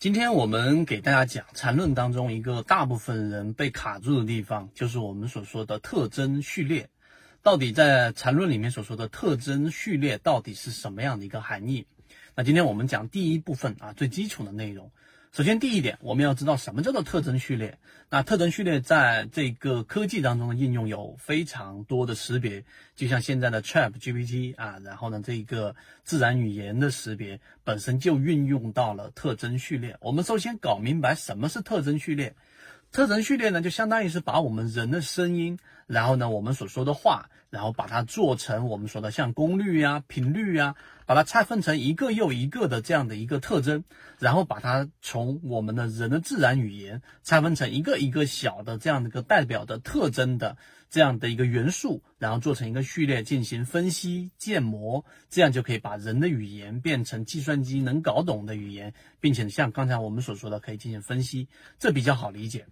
今天我们给大家讲缠论当中一个大部分人被卡住的地方，就是我们所说的特征序列。到底在缠论里面所说的特征序列到底是什么样的一个含义？那今天我们讲第一部分啊，最基础的内容。首先，第一点，我们要知道什么叫做特征序列。那特征序列在这个科技当中的应用有非常多的识别，就像现在的 Chat GPT 啊，然后呢，这个自然语言的识别本身就运用到了特征序列。我们首先搞明白什么是特征序列。特征序列呢，就相当于是把我们人的声音，然后呢，我们所说的话，然后把它做成我们说的像功率呀、频率呀，把它拆分成一个又一个的这样的一个特征，然后把它从我们的人的自然语言拆分成一个一个小的这样的一个代表的特征的这样的一个元素，然后做成一个序列进行分析建模，这样就可以把人的语言变成计算机能搞懂的语言，并且像刚才我们所说的可以进行分析，这比较好理解。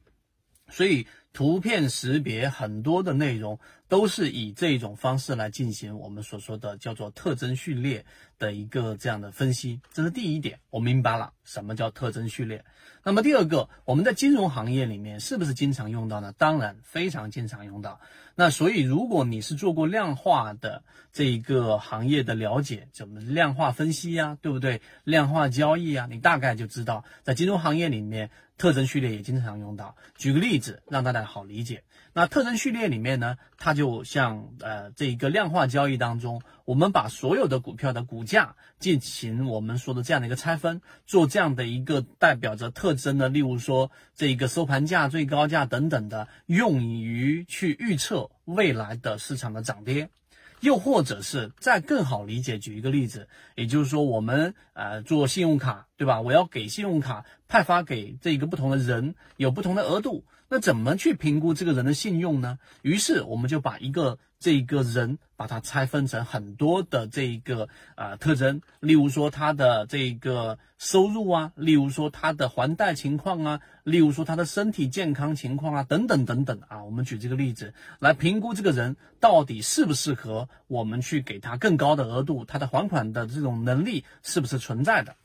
所以，图片识别很多的内容都是以这种方式来进行我们所说的叫做特征序列的一个这样的分析。这是第一点，我明白了什么叫特征序列。那么第二个，我们在金融行业里面是不是经常用到呢？当然，非常经常用到。那所以，如果你是做过量化的这一个行业的了解，怎么量化分析呀，对不对？量化交易啊，你大概就知道，在金融行业里面。特征序列也经常用到。举个例子，让大家好理解。那特征序列里面呢，它就像呃这一个量化交易当中，我们把所有的股票的股价进行我们说的这样的一个拆分，做这样的一个代表着特征的，例如说这一个收盘价、最高价等等的，用于去预测未来的市场的涨跌。又或者是再更好理解，举一个例子，也就是说，我们呃做信用卡，对吧？我要给信用卡派发给这一个不同的人，有不同的额度。那怎么去评估这个人的信用呢？于是我们就把一个这个人把它拆分成很多的这一个啊特征，例如说他的这个收入啊，例如说他的还贷情况啊，例如说他的身体健康情况啊，等等等等啊。我们举这个例子来评估这个人到底适不适合我们去给他更高的额度，他的还款的这种能力是不是存在的。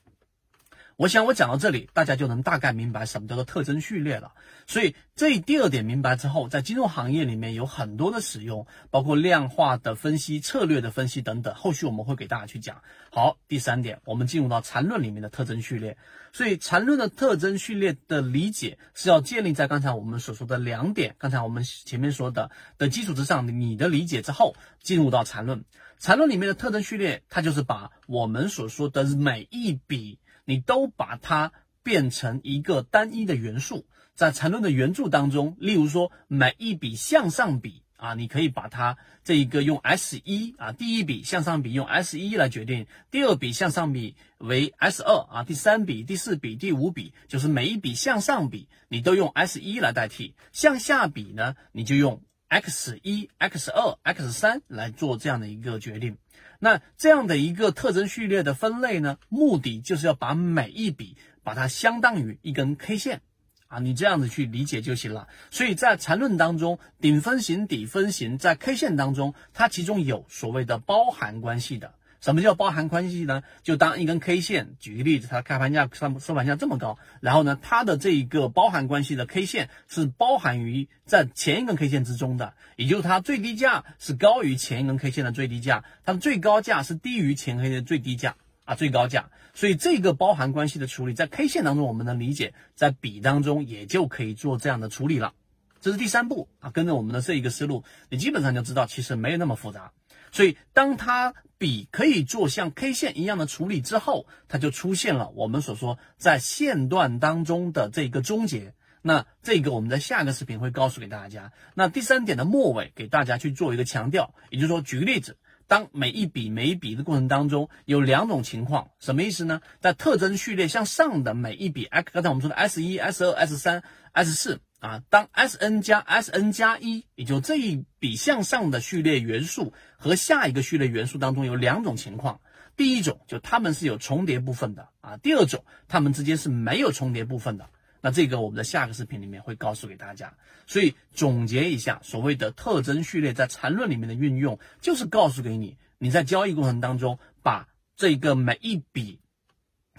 我想我讲到这里，大家就能大概明白什么叫做特征序列了。所以这第二点明白之后，在金融行业里面有很多的使用，包括量化的分析、策略的分析等等。后续我们会给大家去讲。好，第三点，我们进入到缠论里面的特征序列。所以缠论的特征序列的理解是要建立在刚才我们所说的两点，刚才我们前面说的的基础之上，你的理解之后进入到缠论。缠论里面的特征序列，它就是把我们所说的每一笔。你都把它变成一个单一的元素，在缠论的原著当中，例如说每一笔向上比啊，你可以把它这一个用 S 一啊，第一笔向上比用 S 一来决定，第二笔向上比为 S 二啊，第三笔、第四笔、第五笔，就是每一笔向上比你都用 S 一来代替，向下比呢，你就用 X 一、X 二、X 三来做这样的一个决定。那这样的一个特征序列的分类呢，目的就是要把每一笔把它相当于一根 K 线啊，你这样子去理解就行了。所以在缠论当中，顶分型、底分型在 K 线当中，它其中有所谓的包含关系的。什么叫包含关系呢？就当一根 K 线，举个例子，它开盘价、上收盘价这么高，然后呢，它的这一个包含关系的 K 线是包含于在前一根 K 线之中的，也就是它最低价是高于前一根 K 线的最低价，它的最高价是低于前黑的最低价啊，最高价。所以这个包含关系的处理，在 K 线当中我们能理解，在比当中也就可以做这样的处理了。这是第三步啊，跟着我们的这一个思路，你基本上就知道，其实没有那么复杂。所以，当它笔可以做像 K 线一样的处理之后，它就出现了我们所说在线段当中的这个终结。那这个我们在下一个视频会告诉给大家。那第三点的末尾给大家去做一个强调，也就是说，举个例子，当每一笔每一笔的过程当中有两种情况，什么意思呢？在特征序列向上的每一笔刚才我们说的 S 一、S 二、S 三、S 四。啊，当 S n 加 S n 加一，也就这一笔向上的序列元素和下一个序列元素当中有两种情况，第一种就它们是有重叠部分的啊，第二种它们之间是没有重叠部分的。那这个我们的下个视频里面会告诉给大家。所以总结一下，所谓的特征序列在缠论里面的运用，就是告诉给你，你在交易过程当中把这个每一笔。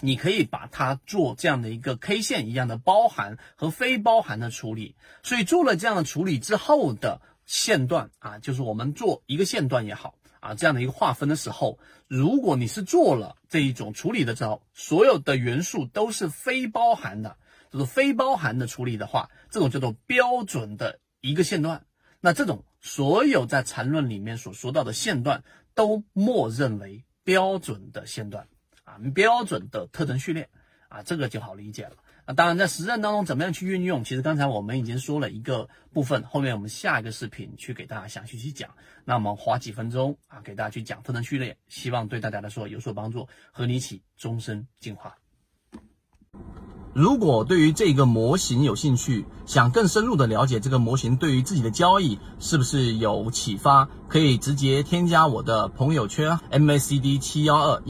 你可以把它做这样的一个 K 线一样的包含和非包含的处理。所以做了这样的处理之后的线段啊，就是我们做一个线段也好啊，这样的一个划分的时候，如果你是做了这一种处理的时候，所有的元素都是非包含的，就是非包含的处理的话，这种叫做标准的一个线段。那这种所有在缠论里面所说到的线段，都默认为标准的线段啊，标准的特征序列啊，这个就好理解了。那当然，在实战当中怎么样去运用？其实刚才我们已经说了一个部分，后面我们下一个视频去给大家详细去讲。那我们花几分钟啊，给大家去讲特征序列，希望对大家来说有所帮助，和你一起终身进化。如果对于这个模型有兴趣，想更深入的了解这个模型对于自己的交易是不是有启发，可以直接添加我的朋友圈 MACD 七幺二。